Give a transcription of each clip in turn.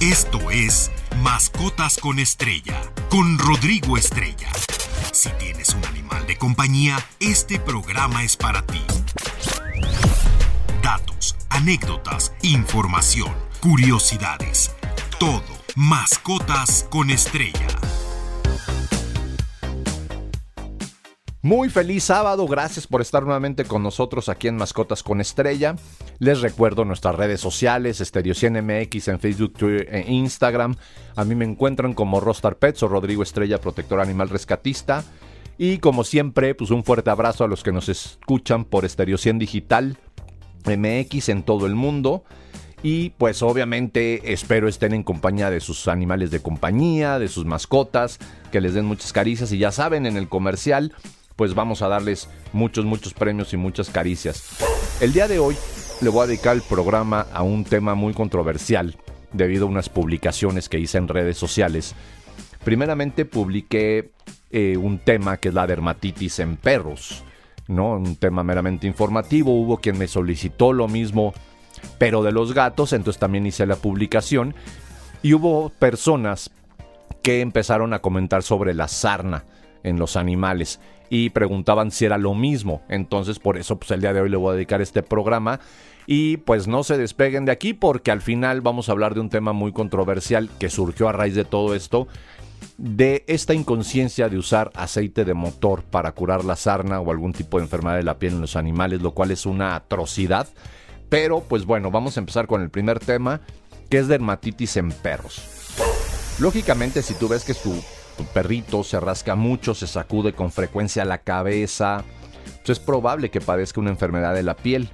Esto es Mascotas con Estrella, con Rodrigo Estrella. Si tienes un animal de compañía, este programa es para ti. Datos, anécdotas, información, curiosidades. Todo. Mascotas con Estrella. Muy feliz sábado, gracias por estar nuevamente con nosotros aquí en Mascotas con Estrella. Les recuerdo nuestras redes sociales, Stereo MX en Facebook, Twitter e Instagram. A mí me encuentran como Rostar Pets o Rodrigo Estrella, protector animal rescatista. Y como siempre, pues un fuerte abrazo a los que nos escuchan por Stereo Digital MX en todo el mundo. Y pues obviamente espero estén en compañía de sus animales de compañía, de sus mascotas, que les den muchas caricias. Y ya saben, en el comercial pues vamos a darles muchos, muchos premios y muchas caricias. El día de hoy le voy a dedicar el programa a un tema muy controversial debido a unas publicaciones que hice en redes sociales. Primeramente publiqué eh, un tema que es la dermatitis en perros, ¿no? Un tema meramente informativo. Hubo quien me solicitó lo mismo, pero de los gatos, entonces también hice la publicación. Y hubo personas que empezaron a comentar sobre la sarna en los animales y preguntaban si era lo mismo. Entonces por eso pues el día de hoy le voy a dedicar este programa y pues no se despeguen de aquí porque al final vamos a hablar de un tema muy controversial que surgió a raíz de todo esto de esta inconsciencia de usar aceite de motor para curar la sarna o algún tipo de enfermedad de la piel en los animales, lo cual es una atrocidad. Pero pues bueno, vamos a empezar con el primer tema, que es dermatitis en perros. Lógicamente, si tú ves que tu perrito se rasca mucho, se sacude con frecuencia la cabeza, pues es probable que padezca una enfermedad de la piel.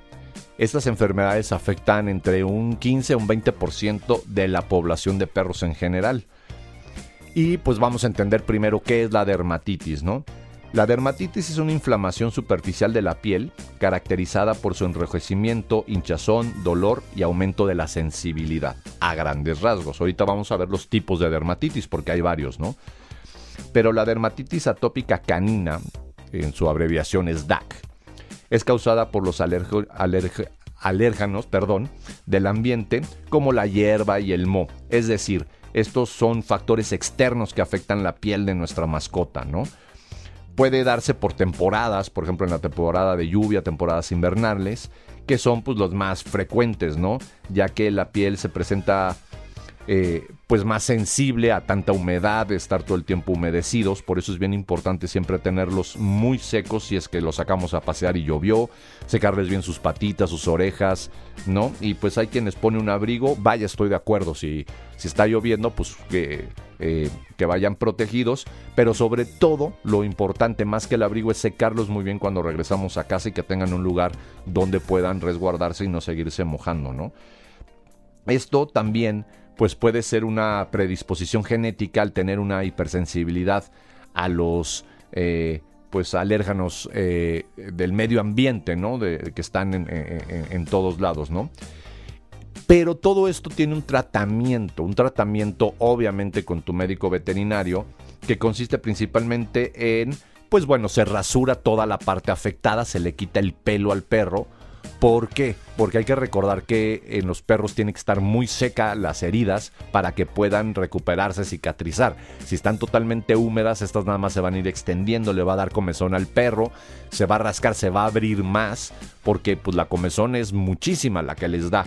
Estas enfermedades afectan entre un 15 a un 20% de la población de perros en general. Y pues vamos a entender primero qué es la dermatitis, ¿no? La dermatitis es una inflamación superficial de la piel caracterizada por su enrojecimiento, hinchazón, dolor y aumento de la sensibilidad, a grandes rasgos. Ahorita vamos a ver los tipos de dermatitis porque hay varios, ¿no? Pero la dermatitis atópica canina, en su abreviación es DAC, es causada por los perdón, del ambiente como la hierba y el moho. Es decir, estos son factores externos que afectan la piel de nuestra mascota, ¿no? Puede darse por temporadas, por ejemplo en la temporada de lluvia, temporadas invernales, que son pues los más frecuentes, ¿no? Ya que la piel se presenta eh, pues más sensible a tanta humedad, estar todo el tiempo humedecidos, por eso es bien importante siempre tenerlos muy secos si es que los sacamos a pasear y llovió, secarles bien sus patitas, sus orejas, ¿no? Y pues hay quienes ponen un abrigo, vaya, estoy de acuerdo, si, si está lloviendo, pues que, eh, que vayan protegidos, pero sobre todo lo importante más que el abrigo es secarlos muy bien cuando regresamos a casa y que tengan un lugar donde puedan resguardarse y no seguirse mojando, ¿no? Esto también pues puede ser una predisposición genética al tener una hipersensibilidad a los eh, pues alérganos eh, del medio ambiente, ¿no? De, que están en, en, todos lados, ¿no? Pero todo esto tiene un tratamiento, un tratamiento obviamente con tu médico veterinario, que consiste principalmente en, pues bueno, se rasura toda la parte afectada, se le quita el pelo al perro, ¿Por qué? Porque hay que recordar que en los perros tienen que estar muy seca las heridas para que puedan recuperarse, cicatrizar. Si están totalmente húmedas, estas nada más se van a ir extendiendo, le va a dar comezón al perro, se va a rascar, se va a abrir más, porque pues la comezón es muchísima la que les da.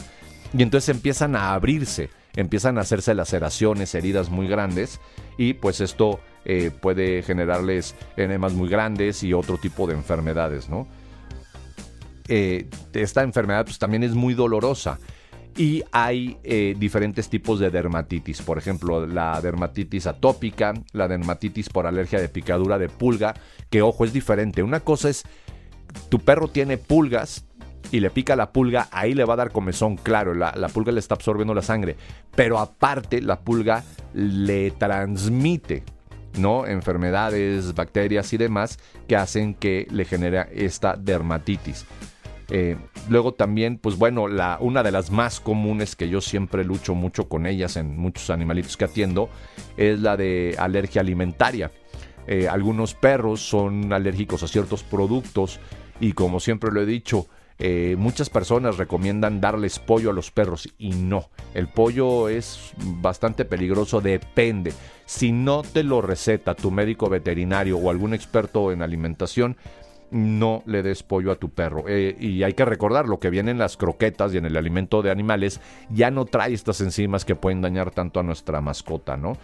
Y entonces empiezan a abrirse, empiezan a hacerse laceraciones, heridas muy grandes, y pues esto eh, puede generarles enemas muy grandes y otro tipo de enfermedades, ¿no? Eh, esta enfermedad pues, también es muy dolorosa. Y hay eh, diferentes tipos de dermatitis, por ejemplo, la dermatitis atópica, la dermatitis por alergia de picadura de pulga, que ojo, es diferente. Una cosa es, tu perro tiene pulgas y le pica la pulga, ahí le va a dar comezón, claro, la, la pulga le está absorbiendo la sangre, pero aparte la pulga le transmite ¿no? enfermedades, bacterias y demás que hacen que le genere esta dermatitis. Eh, luego también, pues bueno, la, una de las más comunes que yo siempre lucho mucho con ellas en muchos animalitos que atiendo es la de alergia alimentaria. Eh, algunos perros son alérgicos a ciertos productos y como siempre lo he dicho, eh, muchas personas recomiendan darles pollo a los perros y no, el pollo es bastante peligroso, depende. Si no te lo receta tu médico veterinario o algún experto en alimentación, no le des pollo a tu perro. Eh, y hay que recordar, lo que viene en las croquetas y en el alimento de animales ya no trae estas enzimas que pueden dañar tanto a nuestra mascota, ¿no?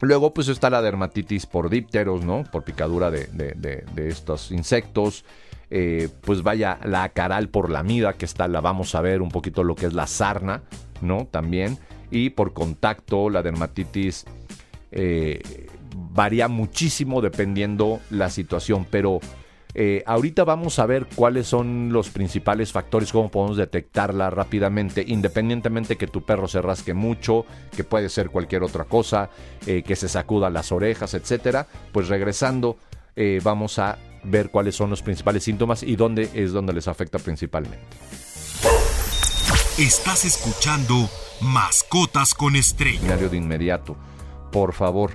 Luego, pues está la dermatitis por dípteros, ¿no? Por picadura de, de estos insectos. Eh, pues vaya la acaral por la mida, que está, la vamos a ver un poquito lo que es la sarna, ¿no? También. Y por contacto, la dermatitis eh, varía muchísimo dependiendo la situación, pero eh, ahorita vamos a ver cuáles son los principales factores, cómo podemos detectarla rápidamente, independientemente que tu perro se rasque mucho, que puede ser cualquier otra cosa, que se sacuda las orejas, etcétera. Pues regresando, vamos a ver cuáles son los principales síntomas y dónde es donde les afecta principalmente. Estás escuchando Mascotas con Estrella. De inmediato, por favor.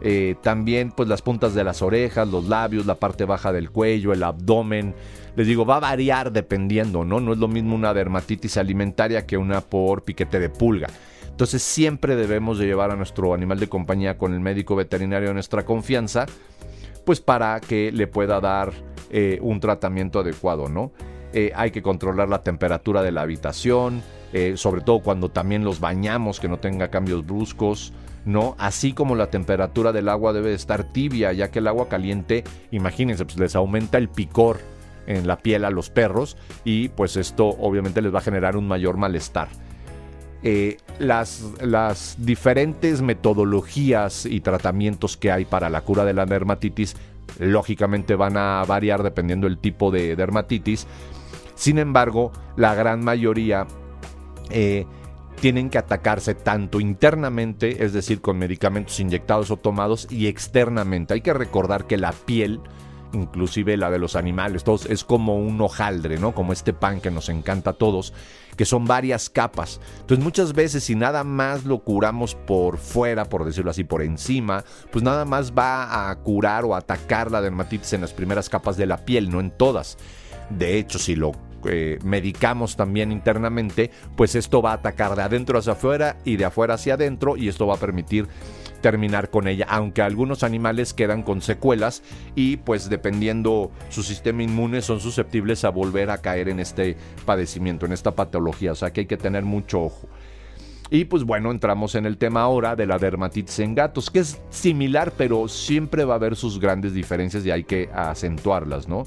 Eh, también pues las puntas de las orejas, los labios, la parte baja del cuello, el abdomen. Les digo, va a variar dependiendo, ¿no? No es lo mismo una dermatitis alimentaria que una por piquete de pulga. Entonces siempre debemos de llevar a nuestro animal de compañía con el médico veterinario de nuestra confianza pues para que le pueda dar eh, un tratamiento adecuado, ¿no? Eh, hay que controlar la temperatura de la habitación, eh, sobre todo cuando también los bañamos, que no tenga cambios bruscos, ¿no? Así como la temperatura del agua debe estar tibia, ya que el agua caliente, imagínense, pues les aumenta el picor en la piel a los perros y pues esto obviamente les va a generar un mayor malestar. Las, las diferentes metodologías y tratamientos que hay para la cura de la dermatitis lógicamente van a variar dependiendo del tipo de dermatitis. Sin embargo, la gran mayoría eh, tienen que atacarse tanto internamente, es decir, con medicamentos inyectados o tomados, y externamente. Hay que recordar que la piel inclusive la de los animales, todos, es como un hojaldre, ¿no? Como este pan que nos encanta a todos, que son varias capas. Entonces muchas veces si nada más lo curamos por fuera, por decirlo así, por encima, pues nada más va a curar o atacar la dermatitis en las primeras capas de la piel, no en todas. De hecho, si lo eh, medicamos también internamente, pues esto va a atacar de adentro hacia afuera y de afuera hacia adentro y esto va a permitir terminar con ella, aunque algunos animales quedan con secuelas y pues dependiendo su sistema inmune son susceptibles a volver a caer en este padecimiento, en esta patología, o sea que hay que tener mucho ojo. Y pues bueno, entramos en el tema ahora de la dermatitis en gatos, que es similar, pero siempre va a haber sus grandes diferencias y hay que acentuarlas, ¿no?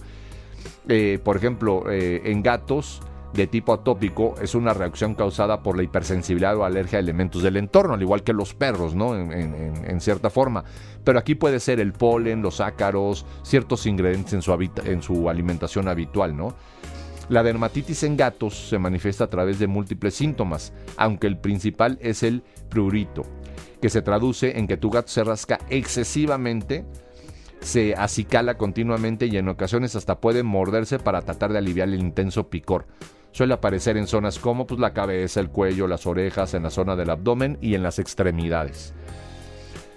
Eh, por ejemplo, eh, en gatos, de tipo atópico es una reacción causada por la hipersensibilidad o alergia a elementos del entorno, al igual que los perros, ¿no? En, cierta forma. Pero aquí puede ser el polen, los ácaros, ciertos ingredientes en su, en su alimentación habitual, ¿no? La dermatitis en gatos se manifiesta a través de múltiples síntomas, aunque el principal es el prurito, que se traduce en que tu gato se rasca excesivamente, se acicala continuamente y en ocasiones hasta puede morderse para tratar de aliviar el intenso picor. Suele aparecer en zonas como pues, la cabeza, el cuello, las orejas, en la zona del abdomen y en las extremidades.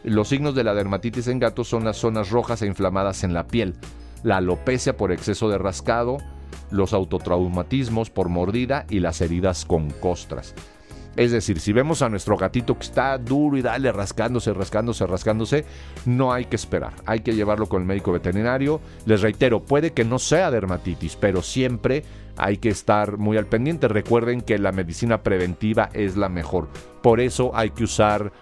Los signos de la dermatitis en gatos son las zonas rojas e inflamadas en la piel, la alopecia por exceso de rascado, los autotraumatismos por mordida y las heridas con costras. Es decir, si vemos a nuestro gatito que está duro y dale rascándose, rascándose, rascándose, no hay que esperar. Hay que llevarlo con el médico veterinario. Les reitero, puede que no sea dermatitis, pero siempre hay que estar muy al pendiente. Recuerden que la medicina preventiva es la mejor. Por eso hay que usar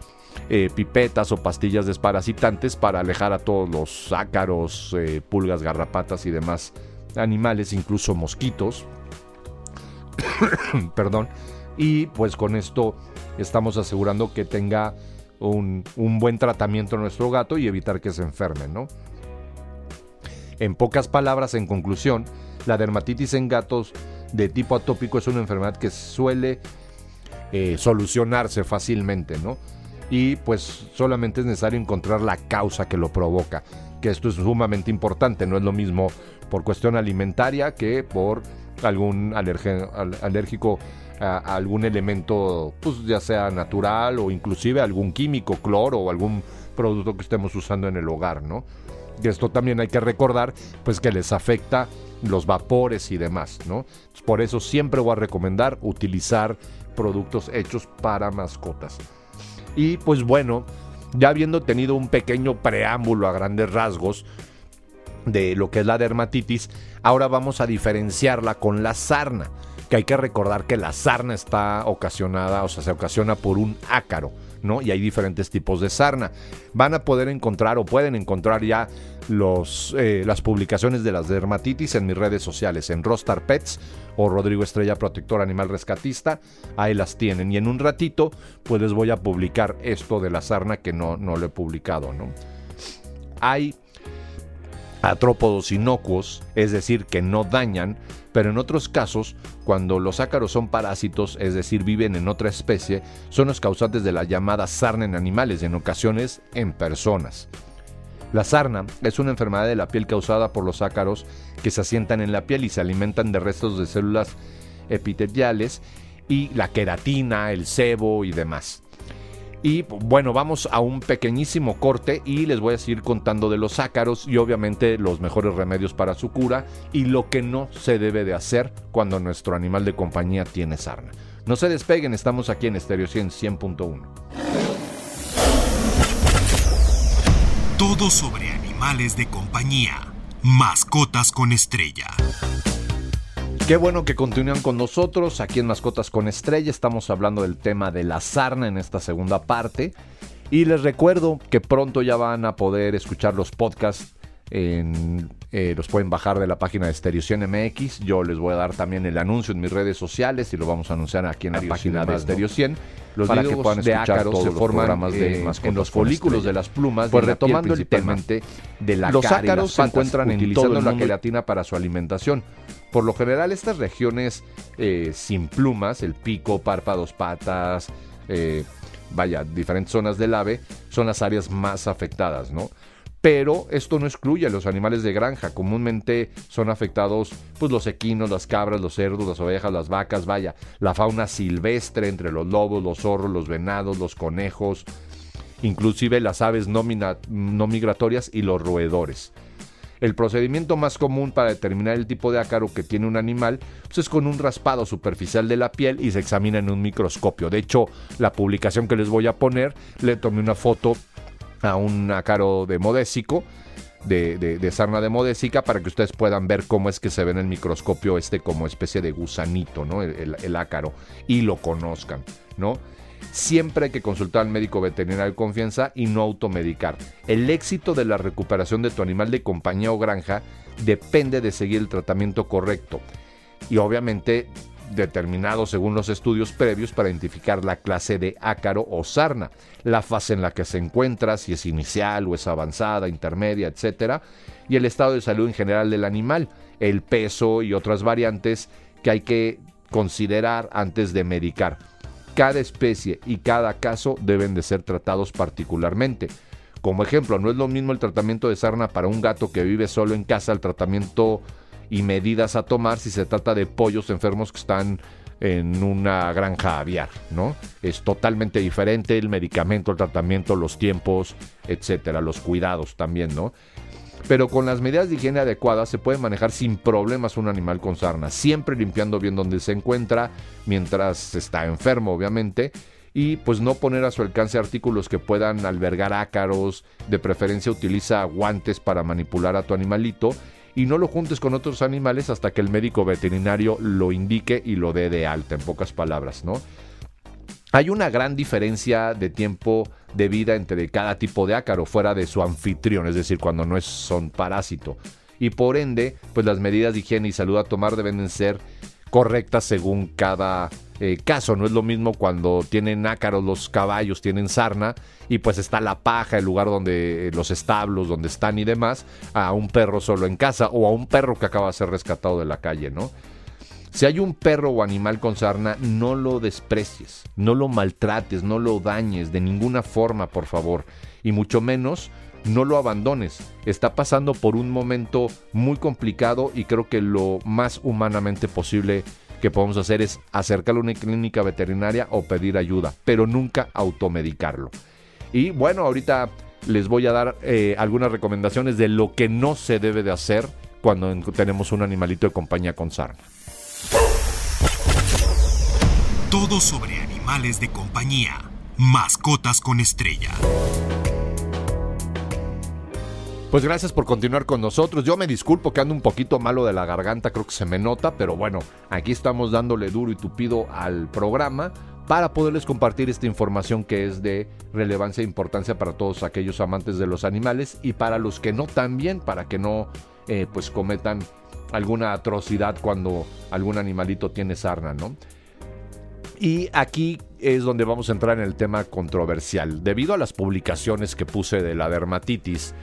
eh, pipetas o pastillas desparasitantes para alejar a todos los ácaros, eh, pulgas, garrapatas y demás animales, incluso mosquitos. Perdón. Y pues con esto estamos asegurando que tenga un, un, buen tratamiento nuestro gato y evitar que se enferme, ¿no? En pocas palabras, en conclusión, la dermatitis en gatos de tipo atópico es una enfermedad que suele eh, solucionarse fácilmente, ¿no? Y pues solamente es necesario encontrar la causa que lo provoca, que esto es sumamente importante, no es lo mismo por cuestión alimentaria que por algún alérgico a, algún elemento, pues ya sea natural o inclusive algún químico, cloro o algún producto que estemos usando en el hogar, ¿no? Esto también hay que recordar, pues que les afecta los vapores y demás, ¿no? Por eso siempre voy a recomendar utilizar productos hechos para mascotas. Y pues bueno, ya habiendo tenido un pequeño preámbulo a grandes rasgos de lo que es la dermatitis, ahora vamos a diferenciarla con la sarna, que hay que recordar que la sarna está ocasionada, o sea, se ocasiona por un ácaro. ¿no? Y hay diferentes tipos de sarna. Van a poder encontrar o pueden encontrar ya los, eh, las publicaciones de las dermatitis en mis redes sociales, en Rostar Pets o Rodrigo Estrella Protector Animal Rescatista. Ahí las tienen. Y en un ratito, pues les voy a publicar esto de la sarna que no, no lo he publicado, ¿no? Hay atrópodos inocuos, es decir, que no dañan, pero en otros casos, cuando los ácaros son parásitos, es decir, viven en otra especie, son los causantes de la llamada sarna en animales, en ocasiones en personas. La sarna es una enfermedad de la piel causada por los ácaros que se asientan en la piel y se alimentan de restos de células epiteliales y la queratina, el sebo y demás. Y bueno, vamos a un pequeñísimo corte y les voy a seguir contando de los ácaros y obviamente los mejores remedios para su cura y lo que no se debe de hacer cuando nuestro animal de compañía tiene sarna. No se despeguen, estamos aquí en Stereo 100 100.1. Todo sobre animales de compañía. Mascotas con estrella. Qué bueno que continúan con nosotros aquí en Mascotas con Estrella. Estamos hablando del tema de la sarna en esta segunda parte. Y les recuerdo que pronto ya van a poder escuchar los podcasts en, eh, los pueden bajar de la página de Estereocien MX. Yo les voy a dar también el anuncio en mis redes sociales y lo vamos a anunciar aquí en la página de Estereo 100 los para que puedan escuchar todos se forman de eh, en los folículos de las plumas. Pues retomando el tema de la los ácaros se encuentran en utilizando la queratina para su alimentación. Por lo general estas regiones eh, sin plumas, el pico, párpados, patas, vaya, diferentes zonas del ave, son las áreas más afectadas, ¿no? Pero esto no excluye a los animales de granja. Comúnmente son afectados pues, los equinos, las cabras, los cerdos, las ovejas, las vacas, vaya, la fauna silvestre entre los lobos, los zorros, los venados, los conejos, inclusive las aves no, migratorias y los roedores. El procedimiento más común para determinar el tipo de ácaro que tiene un animal pues, es con un raspado superficial de la piel y se examina en un microscopio. De hecho, la publicación que les voy a poner, le tomé una foto a un ácaro de modésico, de, de, sarna de modésica, para que ustedes puedan ver cómo es que se ve en el microscopio este como especie de gusanito, ¿no? El, ácaro, y lo conozcan, ¿no? Siempre hay que consultar al médico veterinario de confianza y no automedicar. El éxito de la recuperación de tu animal de compañía o granja depende de seguir el tratamiento correcto. Y obviamente determinado según los estudios previos para identificar la clase de ácaro o sarna, la fase en la que se encuentra, si es inicial o es avanzada, intermedia, etc., y el estado de salud en general del animal, el peso y otras variantes que hay que considerar antes de medicar. Cada especie y cada caso deben de ser tratados particularmente. Como ejemplo, no es lo mismo el tratamiento de sarna para un gato que vive solo en casa al tratamiento y medidas a tomar si se trata de pollos enfermos que están en una granja aviar, ¿no? Es totalmente diferente el medicamento, el tratamiento, los tiempos, etcétera, los cuidados también, ¿no? Pero con las medidas de higiene adecuadas se puede manejar sin problemas un animal con sarna, siempre limpiando bien donde se encuentra mientras está enfermo, obviamente, y pues no poner a su alcance artículos que puedan albergar ácaros, de preferencia utiliza guantes para manipular a tu animalito y no lo juntes con otros animales hasta que el médico veterinario lo indique y lo dé de alta, en pocas palabras, ¿no? Hay una gran diferencia de tiempo de vida entre cada tipo de ácaro fuera de su anfitrión, es decir, cuando no es, son parásito. Y por ende, pues las medidas de higiene y salud a tomar deben ser correctas según cada eh, caso. No es lo mismo cuando tienen ácaros los caballos, tienen sarna y pues está la paja, el lugar donde eh, los establos, donde están y demás, a un perro solo en casa o a un perro que acaba de ser rescatado de la calle, ¿no? Si hay un perro o animal con sarna, no lo desprecies, no lo maltrates, no lo dañes de ninguna forma, por favor, y mucho menos no lo abandones. Está pasando por un momento muy complicado y creo que lo más humanamente posible que podemos hacer es acercarlo a una clínica veterinaria o pedir ayuda, pero nunca automedicarlo. Y bueno, ahorita les voy a dar eh, algunas recomendaciones de lo que no se debe de hacer cuando tenemos un animalito de compañía con sarna. Todo sobre animales de compañía. Mascotas con estrella. Pues gracias por continuar con nosotros. Yo me disculpo que ando un poquito malo de la garganta, creo que se me nota, pero bueno, aquí estamos dándole duro y tupido al programa para poderles compartir esta información que es de relevancia e importancia para todos aquellos amantes de los animales y para los que no también, para que no eh, pues cometan alguna atrocidad cuando algún animalito tiene sarna, ¿no? Y aquí es donde vamos a entrar en el tema controversial. Debido a las publicaciones que puse de la dermatitis,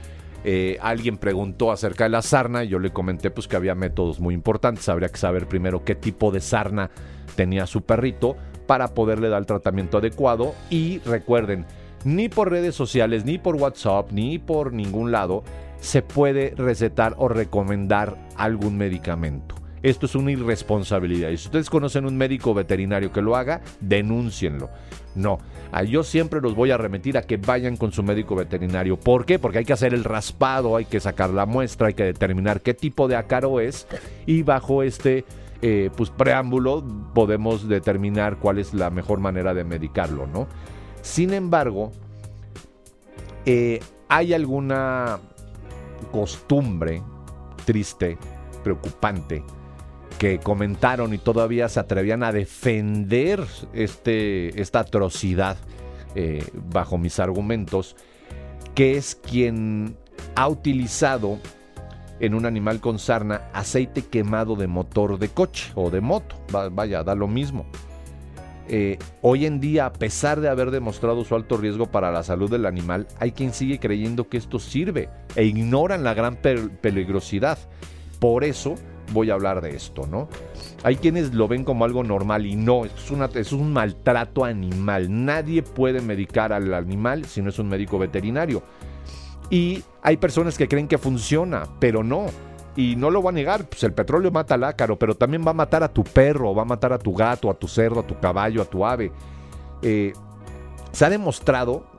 eh, alguien preguntó acerca de la sarna y yo le comenté pues que había métodos muy importantes. Habría que saber primero qué tipo de sarna tenía su perrito para poderle dar el tratamiento adecuado. Y recuerden, ni por redes sociales, ni por WhatsApp, ni por ningún lado se puede recetar o recomendar algún medicamento. Esto es una irresponsabilidad. Y si ustedes conocen un médico veterinario que lo haga, denúncienlo. No, yo siempre los voy a remitir a que vayan con su médico veterinario. ¿Por qué? Porque hay que hacer el raspado, hay que sacar la muestra, hay que determinar qué tipo de ácaro es y bajo este eh, pues, preámbulo podemos determinar cuál es la mejor manera de medicarlo, ¿no? Sin embargo, eh, hay alguna costumbre triste, preocupante, que comentaron y todavía se atrevían a defender este, esta atrocidad eh, bajo mis argumentos, que es quien ha utilizado en un animal con sarna aceite quemado de motor de coche o de moto. vaya, da lo mismo. Eh, hoy en día, a pesar de haber demostrado su alto riesgo para la salud del animal, hay quien sigue creyendo que esto sirve e ignoran la gran peligrosidad. Por eso voy a hablar de esto, ¿no? Hay quienes lo ven como algo normal y no, es, una, es un maltrato animal. Nadie puede medicar al animal si no es un médico veterinario. Y hay personas que creen que funciona, pero no. Y no lo va a negar, pues el petróleo mata al ácaro, pero también va a matar a tu perro, va a matar a tu gato, a tu cerdo, a tu caballo, a tu ave. Eh, se ha demostrado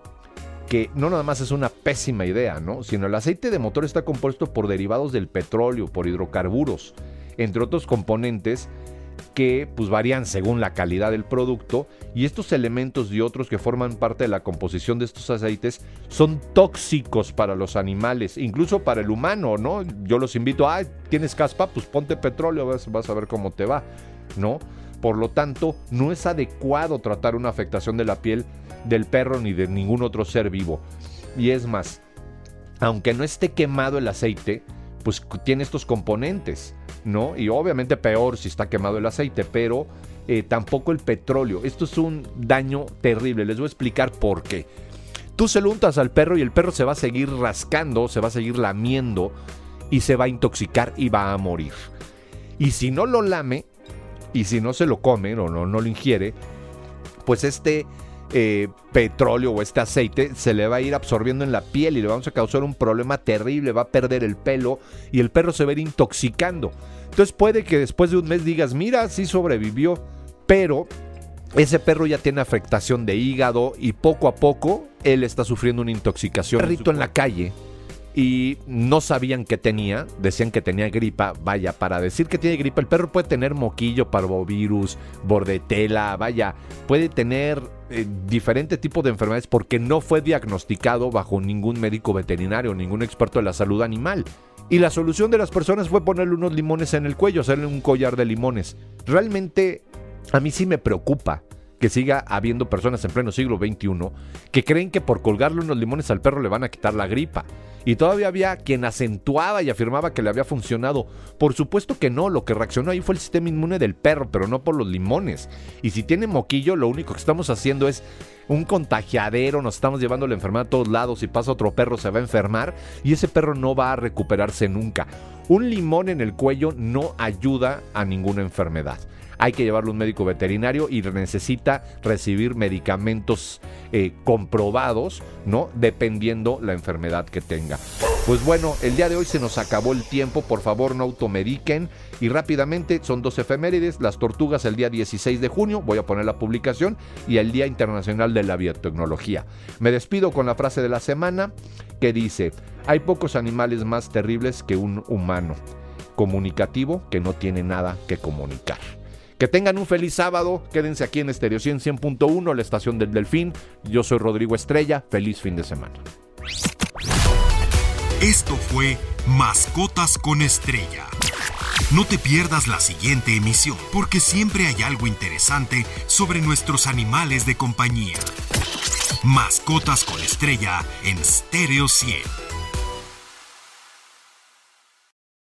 que no nada más es una pésima idea, ¿no? Sino el aceite de motor está compuesto por derivados del petróleo, por hidrocarburos, entre otros componentes que pues varían según la calidad del producto y estos elementos y otros que forman parte de la composición de estos aceites son tóxicos para los animales, incluso para el humano, ¿no? Yo los invito, ah, tienes caspa, pues ponte petróleo, vas, vas a ver cómo te va, ¿no? Por lo tanto, no es adecuado tratar una afectación de la piel del perro ni de ningún otro ser vivo. Y es más, aunque no esté quemado el aceite, pues tiene estos componentes, ¿no? Y obviamente peor si está quemado el aceite, pero eh, tampoco el petróleo. Esto es un daño terrible. Les voy a explicar por qué. Tú se lo untas al perro y el perro se va a seguir rascando, se va a seguir lamiendo y se va a intoxicar y va a morir. Y si no lo lame, y si no se lo come o no, no lo ingiere, pues este eh, petróleo o este aceite se le va a ir absorbiendo en la piel y le vamos a causar un problema terrible, va a perder el pelo y el perro se va a ir intoxicando. Entonces puede que después de un mes digas, mira, sí sobrevivió, pero ese perro ya tiene afectación de hígado y poco a poco él está sufriendo una intoxicación. Perrito en la calle y no sabían que tenía, decían que tenía gripa, vaya, para decir que tiene gripa, el perro puede tener moquillo, parvovirus, bordetela, vaya, puede tener eh, diferente tipo de enfermedades porque no fue diagnosticado bajo ningún médico veterinario, ningún experto de la salud animal. Y la solución de las personas fue ponerle unos limones en el cuello, hacerle un collar de limones. Realmente a mí sí me preocupa que siga habiendo personas en pleno siglo XXI que creen que por colgarle unos limones al perro le van a quitar la gripa. Y todavía había quien acentuaba y afirmaba que le había funcionado. Por supuesto que no, lo que reaccionó ahí fue el sistema inmune del perro, pero no por los limones. Y si tiene moquillo, lo único que estamos haciendo es un contagiadero, nos estamos llevando la enfermedad a todos lados, y pasa otro perro se va a enfermar y ese perro no va a recuperarse nunca. Un limón en el cuello no ayuda a ninguna enfermedad hay que llevarlo a un médico veterinario y necesita recibir medicamentos eh, comprobados, ¿no? Dependiendo la enfermedad que tenga. Pues bueno, el día de hoy se nos acabó el tiempo, por favor no automediquen y rápidamente son dos efemérides, las tortugas el día 16 de junio, voy a poner la publicación, y el Día Internacional de la Biotecnología. Me despido con la frase de la semana que dice, hay pocos animales más terribles que un humano, comunicativo que no tiene nada que comunicar. Que tengan un feliz sábado, quédense aquí en Estereo 100.1, la estación del Delfín. Yo soy Rodrigo Estrella, feliz fin de semana. Esto fue Mascotas con Estrella. No te pierdas la siguiente emisión, porque siempre hay algo interesante sobre nuestros animales de compañía. Mascotas con Estrella en Stereo 100.